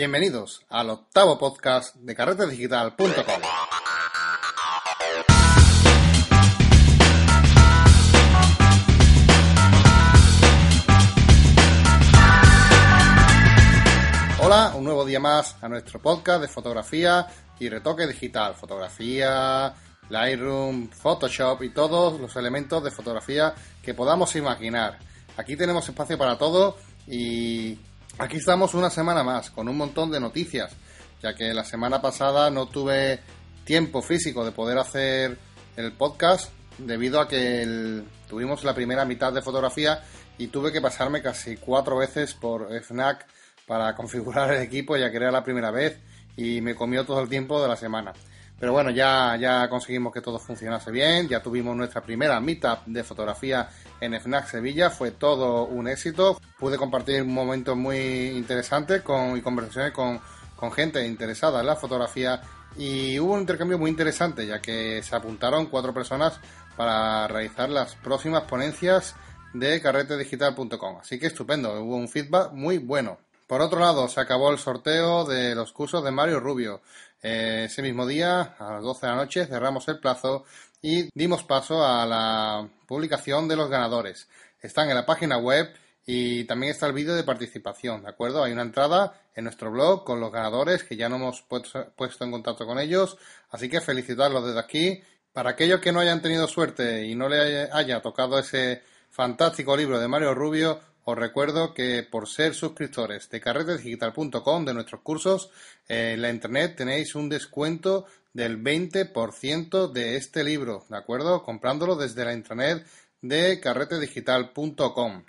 Bienvenidos al octavo podcast de carretedigital.com. Hola, un nuevo día más a nuestro podcast de fotografía y retoque digital. Fotografía, Lightroom, Photoshop y todos los elementos de fotografía que podamos imaginar. Aquí tenemos espacio para todo y aquí estamos una semana más con un montón de noticias, ya que la semana pasada no tuve tiempo físico de poder hacer el podcast debido a que tuvimos la primera mitad de fotografía y tuve que pasarme casi cuatro veces por FNAC para configurar el equipo ya que era la primera vez y me comió todo el tiempo de la semana. Pero bueno, ya, ya conseguimos que todo funcionase bien, ya tuvimos nuestra primera meetup de fotografía en FNAC Sevilla, fue todo un éxito. Pude compartir momentos muy interesantes con, y conversaciones con, con gente interesada en la fotografía y hubo un intercambio muy interesante, ya que se apuntaron cuatro personas para realizar las próximas ponencias de carretedigital.com. Así que estupendo, hubo un feedback muy bueno. Por otro lado, se acabó el sorteo de los cursos de Mario Rubio. Eh, ese mismo día, a las 12 de la noche, cerramos el plazo y dimos paso a la publicación de los ganadores. Están en la página web y también está el vídeo de participación, ¿de acuerdo? Hay una entrada en nuestro blog con los ganadores que ya no hemos puesto en contacto con ellos, así que felicitarlos desde aquí. Para aquellos que no hayan tenido suerte y no le haya tocado ese fantástico libro de Mario Rubio, os recuerdo que por ser suscriptores de carretedigital.com de nuestros cursos, eh, en la internet tenéis un descuento del 20% de este libro, ¿de acuerdo? Comprándolo desde la internet de carretedigital.com.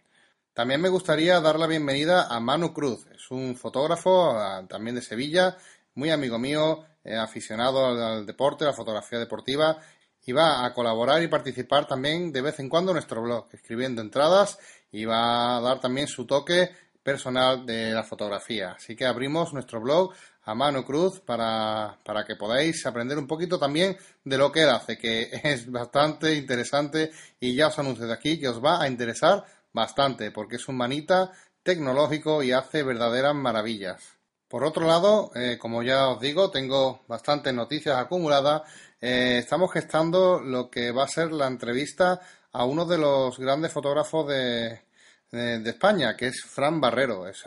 También me gustaría dar la bienvenida a Manu Cruz, es un fotógrafo también de Sevilla, muy amigo mío, eh, aficionado al, deporte, a la fotografía deportiva y va a colaborar y participar también de vez en cuando en nuestro blog, escribiendo entradas y va a dar también su toque personal de la fotografía. Así que abrimos nuestro blog a mano cruz para, para, que podáis aprender un poquito también de lo que él hace, que es bastante interesante y ya os anuncio de aquí que os va a interesar bastante porque es un manita tecnológico y hace verdaderas maravillas. Por otro lado, eh, como ya os digo, tengo bastantes noticias acumuladas. Eh, estamos gestando lo que va a ser la entrevista a uno de los grandes fotógrafos de, de, España, que es Fran Barrero. Es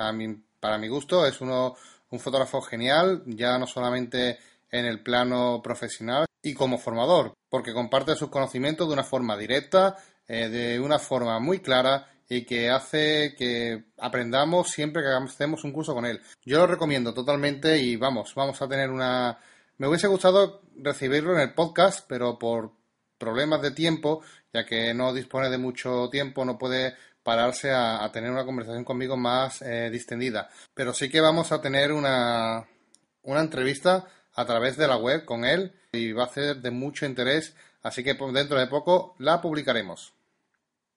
para mi gusto es uno, un fotógrafo genial, ya no solamente en el plano profesional y como formador, porque comparte sus conocimientos de una forma directa, eh, de una forma muy clara y que hace que aprendamos siempre que hagamos un curso con él. Yo lo recomiendo totalmente y vamos, vamos a tener una... Me hubiese gustado recibirlo en el podcast, pero por problemas de tiempo, ya que no dispone de mucho tiempo, no puede pararse a, tener una conversación conmigo más eh, distendida. Pero sí que vamos a tener una, una entrevista a través de la web con él y va a ser de mucho interés, así que dentro de poco la publicaremos.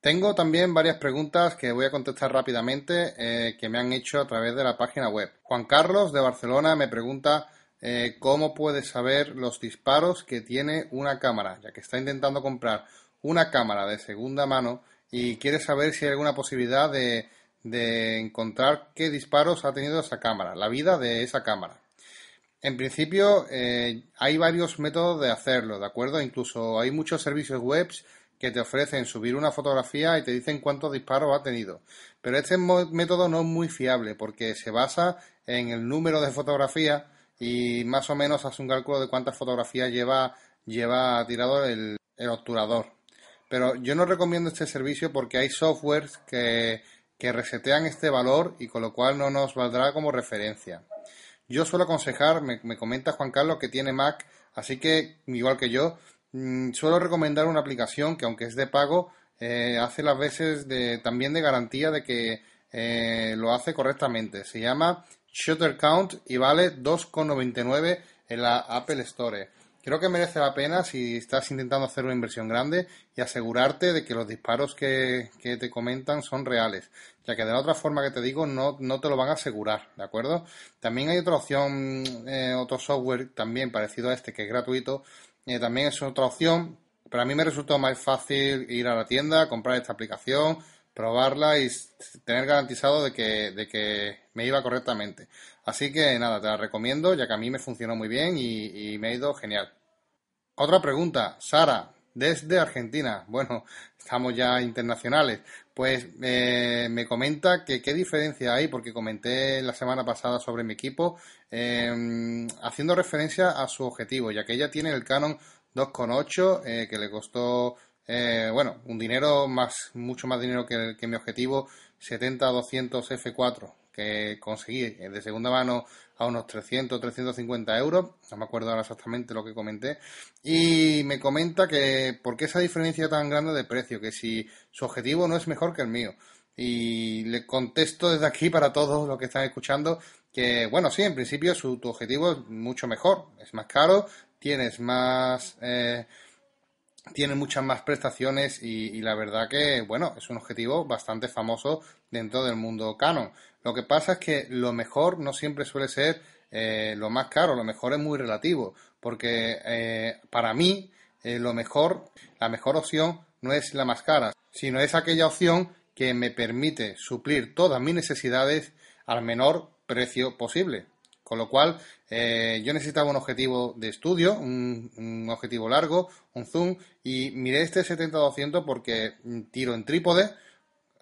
Tengo también varias preguntas que voy a contestar rápidamente eh, que me han hecho a través de la página web. Juan Carlos de Barcelona me pregunta eh, cómo puede saber los disparos que tiene una cámara, ya que está intentando comprar una cámara de segunda mano y quiere saber si hay alguna posibilidad de, encontrar qué disparos ha tenido esa cámara, la vida de esa cámara. En principio eh, hay varios métodos de hacerlo, ¿de acuerdo? Incluso hay muchos servicios web que te ofrecen subir una fotografía y te dicen cuántos disparos ha tenido. Pero este método no es muy fiable porque se basa en el número de fotografías y más o menos hace un cálculo de cuántas fotografías lleva, lleva tirado el, el obturador. Pero yo no recomiendo este servicio porque hay softwares que, que resetean este valor y con lo cual no nos valdrá como referencia. Yo suelo aconsejar, me, comenta Juan Carlos que tiene Mac, así que igual que yo, mm, suelo recomendar una aplicación que aunque es de pago, eh, hace las veces de, también de garantía de que eh, lo hace correctamente. Se llama Shutter Count y vale 2,99 en la Apple Store. Creo que merece la pena si estás intentando hacer una inversión grande y asegurarte de que los disparos que, te comentan son reales, ya que de la otra forma que te digo no, no te lo van a asegurar, ¿de acuerdo? También hay otra opción, eh, otro software también parecido a este que es gratuito, eh, también es otra opción, pero a mí me resultó más fácil ir a la tienda, comprar esta aplicación, probarla y tener garantizado de que, de que me iba correctamente. Así que nada, te la recomiendo ya que a mí me funcionó muy bien y, me ha ido genial. Otra pregunta, Sara, desde Argentina. Bueno, estamos ya internacionales. Pues eh, me comenta que qué diferencia hay, porque comenté la semana pasada sobre mi equipo, em, haciendo referencia a su objetivo, ya que ella tiene el Canon 2.8, eh, que le costó eh, bueno, un dinero más, mucho más dinero que, mi objetivo 70-200 F4 que conseguí eh, de segunda mano a unos 300, 350 euros, no me acuerdo ahora exactamente lo que comenté, y me comenta que por qué esa diferencia tan grande de precio, que si su objetivo no es mejor que el mío. Y le contesto desde aquí para todos los que están escuchando que, bueno, sí, en principio su, tu objetivo es mucho mejor, es más caro, tienes más... Eh, tiene muchas más prestaciones y, la verdad que, bueno, es un objetivo bastante famoso dentro del mundo Canon. Lo que pasa es que lo mejor no siempre suele ser eh, lo más caro, lo mejor es muy relativo, porque eh, para mí eh, lo mejor, la mejor opción no es la más cara, sino es aquella opción que me permite suplir todas mis necesidades al menor precio posible. Con lo cual, eh, yo necesitaba un objetivo de estudio, un, objetivo largo, un zoom, y miré este 70-200 porque tiro en trípode,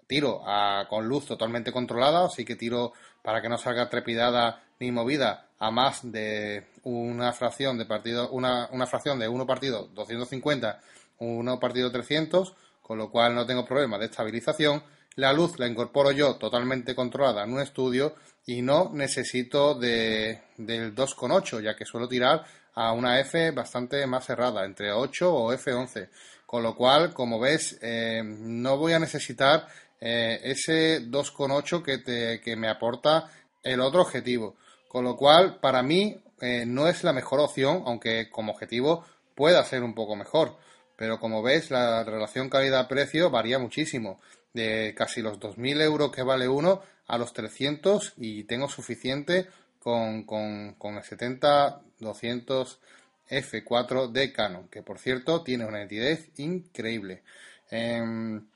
tiro con luz totalmente controlada, así que tiro para que no salga trepidada ni movida a más de una fracción de partido, una, una fracción de uno partido 250, uno partido 300, con lo cual no tengo problema de estabilización. La luz la incorporo yo totalmente controlada en un estudio y no necesito de, del 2,8, ya que suelo tirar a una F bastante más cerrada, entre 8 o F11. Con lo cual, como ves, eh, no voy a necesitar eh, ese 2,8 que, te, que me aporta el otro objetivo. Con lo cual, para mí, eh, no es la mejor opción, aunque como objetivo pueda ser un poco mejor. Pero como ves, la relación calidad-precio varía muchísimo. De casi los 2.000 euros que vale uno a los 300 y tengo suficiente con, con, el 70-200 F4 de Canon, que por cierto tiene una nitidez increíble. Em,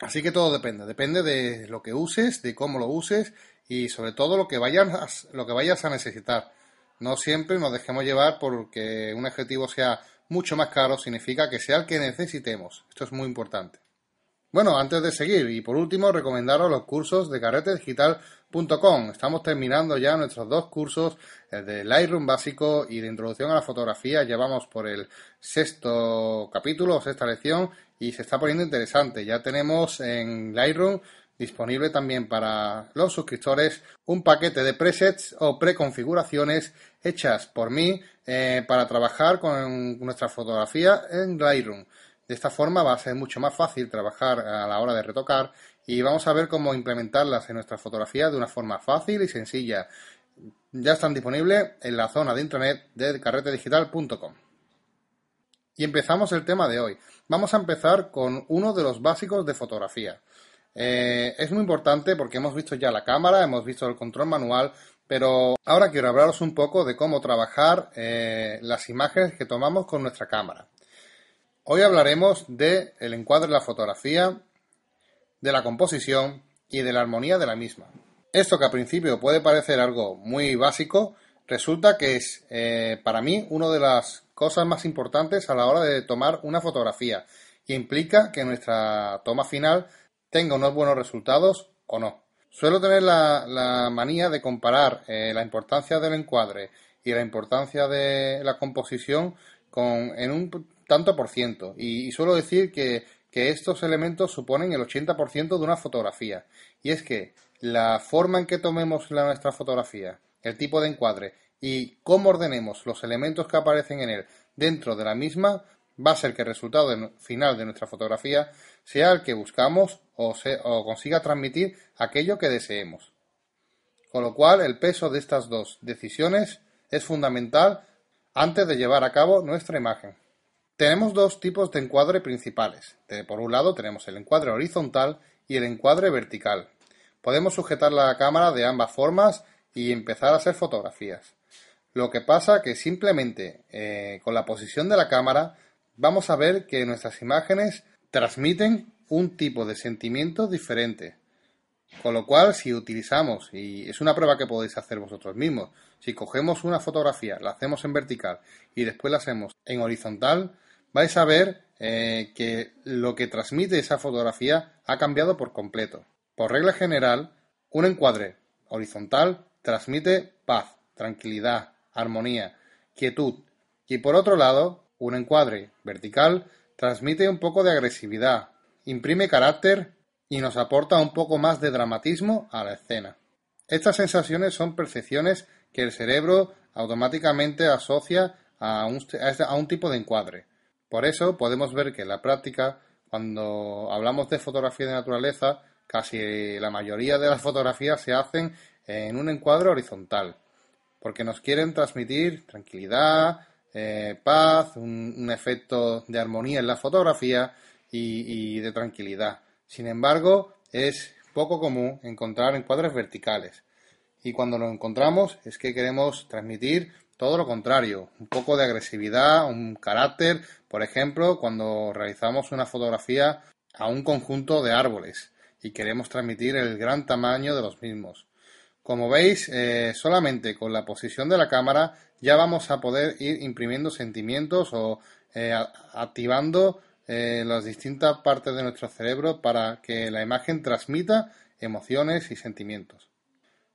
así que todo depende, depende de lo que uses, de cómo lo uses y sobre todo lo que vayas, lo que vayas a necesitar. No siempre nos dejemos llevar porque un objetivo sea mucho más caro significa que sea el que necesitemos. Esto es muy importante. Bueno, antes de seguir y por último, recomendaros los cursos de carretedigital.com. Estamos terminando ya nuestros dos cursos, el de Lightroom básico y de introducción a la fotografía. Ya vamos por el sexto capítulo, sexta lección y se está poniendo interesante. Ya tenemos en Lightroom disponible también para los suscriptores un paquete de presets o preconfiguraciones hechas por mí eh, para trabajar con nuestra fotografía en Lightroom. De esta forma va a ser mucho más fácil trabajar a la hora de retocar y vamos a ver cómo implementarlas en nuestra fotografía de una forma fácil y sencilla. Ya están disponibles en la zona de intranet de carretedigital.com. Y empezamos el tema de hoy. Vamos a empezar con uno de los básicos de fotografía. Eh, es muy importante porque hemos visto ya la cámara, hemos visto el control manual, pero ahora quiero hablaros un poco de cómo trabajar eh, las imágenes que tomamos con nuestra cámara. Hoy hablaremos de el encuadre de la fotografía, de la composición y de la armonía de la misma. Esto que al principio puede parecer algo muy básico, resulta que es eh, para mí una de las cosas más importantes a la hora de tomar una fotografía y implica que nuestra toma final tenga unos buenos resultados o no. Suelo tener la, manía de comparar eh, la importancia del encuadre y la importancia de la composición con, en un tanto por ciento. Y, suelo decir que, estos elementos suponen el 80% de una fotografía. Y es que la forma en que tomemos la, nuestra fotografía, el tipo de encuadre y cómo ordenemos los elementos que aparecen en él dentro de la misma va a ser que el resultado final de nuestra fotografía sea el que buscamos o, o consiga transmitir aquello que deseemos. Con lo cual, el peso de estas dos decisiones es fundamental antes de llevar a cabo nuestra imagen. Tenemos dos tipos de encuadre principales. por un lado tenemos el encuadre horizontal y el encuadre vertical. Podemos sujetar la cámara de ambas formas y empezar a hacer fotografías. Lo que pasa que simplemente eh, con la posición de la cámara vamos a ver que nuestras imágenes transmiten un tipo de sentimiento diferente. Con lo cual, si utilizamos, y es una prueba que podéis hacer vosotros mismos, si cogemos una fotografía, la hacemos en vertical y después la hacemos en horizontal, vais a ver eh, que lo que transmite esa fotografía ha cambiado por completo. Por regla general, un encuadre horizontal transmite paz, tranquilidad, armonía, quietud. Y por otro lado, un encuadre vertical transmite un poco de agresividad, imprime carácter y nos aporta un poco más de dramatismo a la escena. Estas sensaciones son percepciones que el cerebro automáticamente asocia a un, a un tipo de encuadre. Por eso podemos ver que en la práctica, cuando hablamos de fotografía de naturaleza, casi la mayoría de las fotografías se hacen en un encuadre horizontal, porque nos quieren transmitir tranquilidad, eh, paz, un, efecto de armonía en la fotografía y, de tranquilidad. Sin embargo, es poco común encontrar encuadres verticales. Y cuando lo encontramos es que queremos transmitir todo lo contrario, un poco de agresividad, un carácter, por ejemplo, cuando realizamos una fotografía a un conjunto de árboles y queremos transmitir el gran tamaño de los mismos. Como veis, eh, solamente con la posición de la cámara ya vamos a poder ir imprimiendo sentimientos o eh, activando eh, las distintas partes de nuestro cerebro para que la imagen transmita emociones y sentimientos.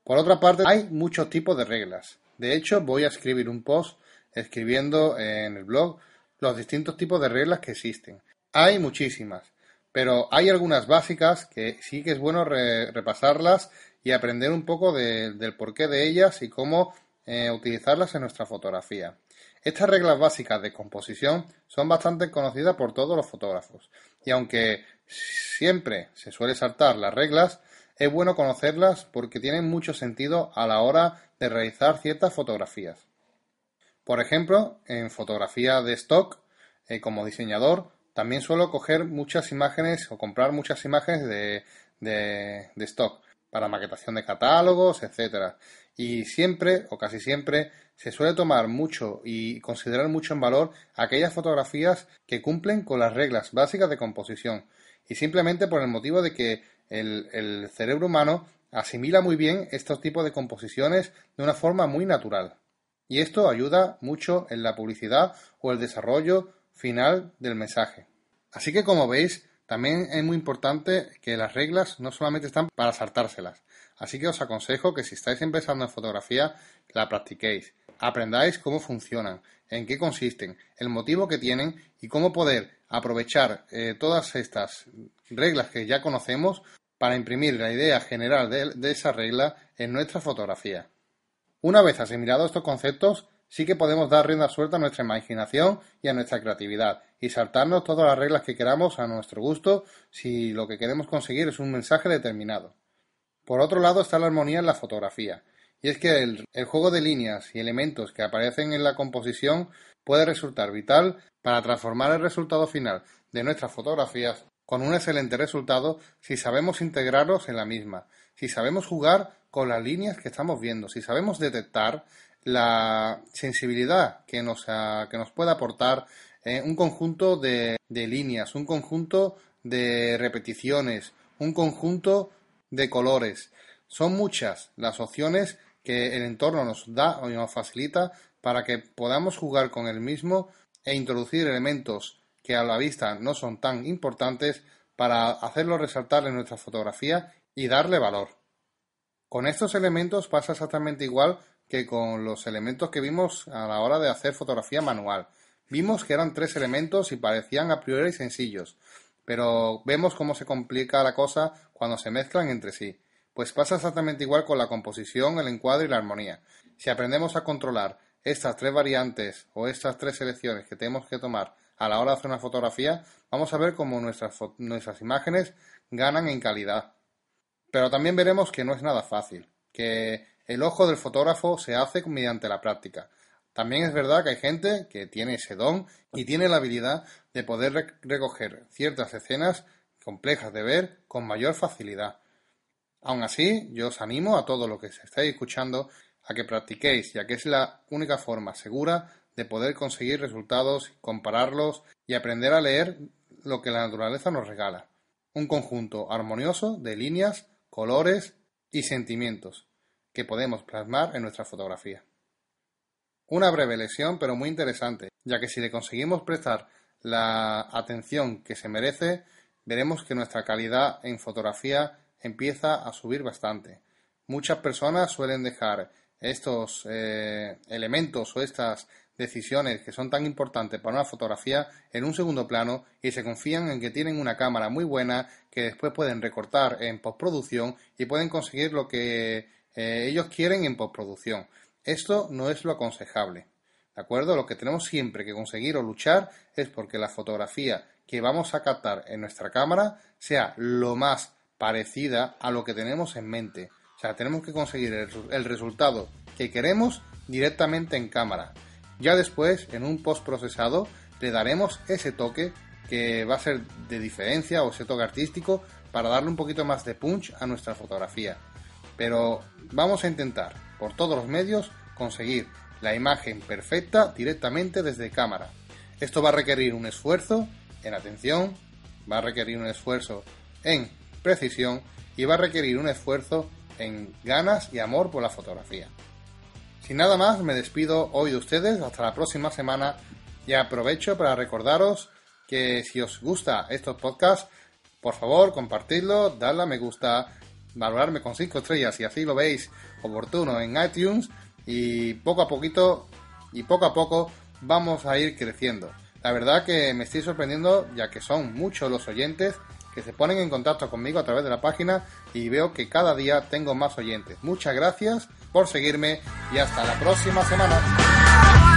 Por otra parte, hay muchos tipos de reglas. De hecho, voy a escribir un post escribiendo en el blog los distintos tipos de reglas que existen. Hay muchísimas, pero hay algunas básicas que sí que es bueno repasarlas y aprender un poco del porqué de ellas y cómo eh, utilizarlas en nuestra fotografía. Estas reglas básicas de composición son bastante conocidas por todos los fotógrafos y aunque siempre se suele saltar las reglas, es bueno conocerlas porque tienen mucho sentido a la hora de realizar ciertas fotografías. Por ejemplo, en fotografía de stock, eh, como diseñador, también suelo coger muchas imágenes o comprar muchas imágenes de, de stock para maquetación de catálogos, etcétera. Y siempre, o casi siempre, se suele tomar mucho y considerar mucho en valor aquellas fotografías que cumplen con las reglas básicas de composición. Y simplemente por el motivo de que el, cerebro humano asimila muy bien estos tipos de composiciones de una forma muy natural. Y esto ayuda mucho en la publicidad o el desarrollo final del mensaje. Así que como veis, también es muy importante que las reglas no solamente están para saltárselas, así que os aconsejo que si estáis empezando en fotografía, la practiquéis, aprendáis cómo funcionan, en qué consisten, el motivo que tienen y cómo poder aprovechar eh, todas estas reglas que ya conocemos para imprimir la idea general de, esa regla en nuestra fotografía. Una vez asimilado estos conceptos, sí que podemos dar rienda suelta a nuestra imaginación y a nuestra creatividad y saltarnos todas las reglas que queramos a nuestro gusto si lo que queremos conseguir es un mensaje determinado. Por otro lado está la armonía en la fotografía, y es que el, juego de líneas y elementos que aparecen en la composición puede resultar vital para transformar el resultado final de nuestras fotografías con un excelente resultado si sabemos integrarlos en la misma, si sabemos jugar con las líneas que estamos viendo, si sabemos detectar la sensibilidad que nos, que nos puede aportar eh, un conjunto de, de líneas, un conjunto de repeticiones, un conjunto de colores. Son muchas las opciones que el entorno nos da o nos facilita para que podamos jugar con el mismo e introducir elementos que a la vista no son tan importantes para hacerlo resaltar en nuestra fotografía y darle valor. Con estos elementos pasa exactamente igual que con los elementos que vimos a la hora de hacer fotografía manual. Vimos que eran tres elementos y parecían a priori sencillos, pero vemos cómo se complica la cosa cuando se mezclan entre sí. Pues pasa exactamente igual con la composición, el encuadre y la armonía. Si aprendemos a controlar estas tres variantes o estas tres selecciones que tenemos que tomar a la hora de hacer una fotografía, vamos a ver cómo nuestras, nuestras imágenes ganan en calidad. Pero también veremos que no es nada fácil, que el ojo del fotógrafo se hace mediante la práctica. También es verdad que hay gente que tiene ese don y tiene la habilidad de poder recoger ciertas escenas complejas de ver con mayor facilidad. Aún así, yo os animo a todos los que se estáis escuchando a que practiquéis, ya que es la única forma segura de poder conseguir resultados, compararlos y aprender a leer lo que la naturaleza nos regala. un conjunto armonioso de líneas, colores y sentimientos que podemos plasmar en nuestra fotografía. Una breve lesión pero muy interesante, ya que si le conseguimos prestar la atención que se merece, veremos que nuestra calidad en fotografía empieza a subir bastante. Muchas personas suelen dejar estos eh, elementos o estas decisiones que son tan importantes para una fotografía en un segundo plano y se confían en que tienen una cámara muy buena que después pueden recortar en postproducción y pueden conseguir lo que eh, ellos quieren en postproducción. Esto no es lo aconsejable. ¿De acuerdo? Lo que tenemos siempre que conseguir o luchar es porque la fotografía que vamos a captar en nuestra cámara sea lo más parecida a lo que tenemos en mente. O sea, tenemos que conseguir el, resultado que queremos directamente en cámara. Ya después, en un post procesado, le daremos ese toque que va a ser de diferencia o ese toque artístico para darle un poquito más de punch a nuestra fotografía. Pero vamos a intentar, por todos los medios, conseguir la imagen perfecta directamente desde cámara. Esto va a requerir un esfuerzo en atención, va a requerir un esfuerzo en precisión y va a requerir un esfuerzo en ganas y amor por la fotografía. Sin nada más, me despido hoy de ustedes hasta la próxima semana y aprovecho para recordaros que si os gusta estos podcasts, por favor, compartidlo, dadle a me gusta, valorarme con 5 estrellas si así lo veis oportuno en iTunes y poco a poquito y poco a poco vamos a ir creciendo. La verdad que me estoy sorprendiendo ya que son muchos los oyentes que se ponen en contacto conmigo a través de la página y veo que cada día tengo más oyentes. Muchas gracias por seguirme y hasta la próxima semana.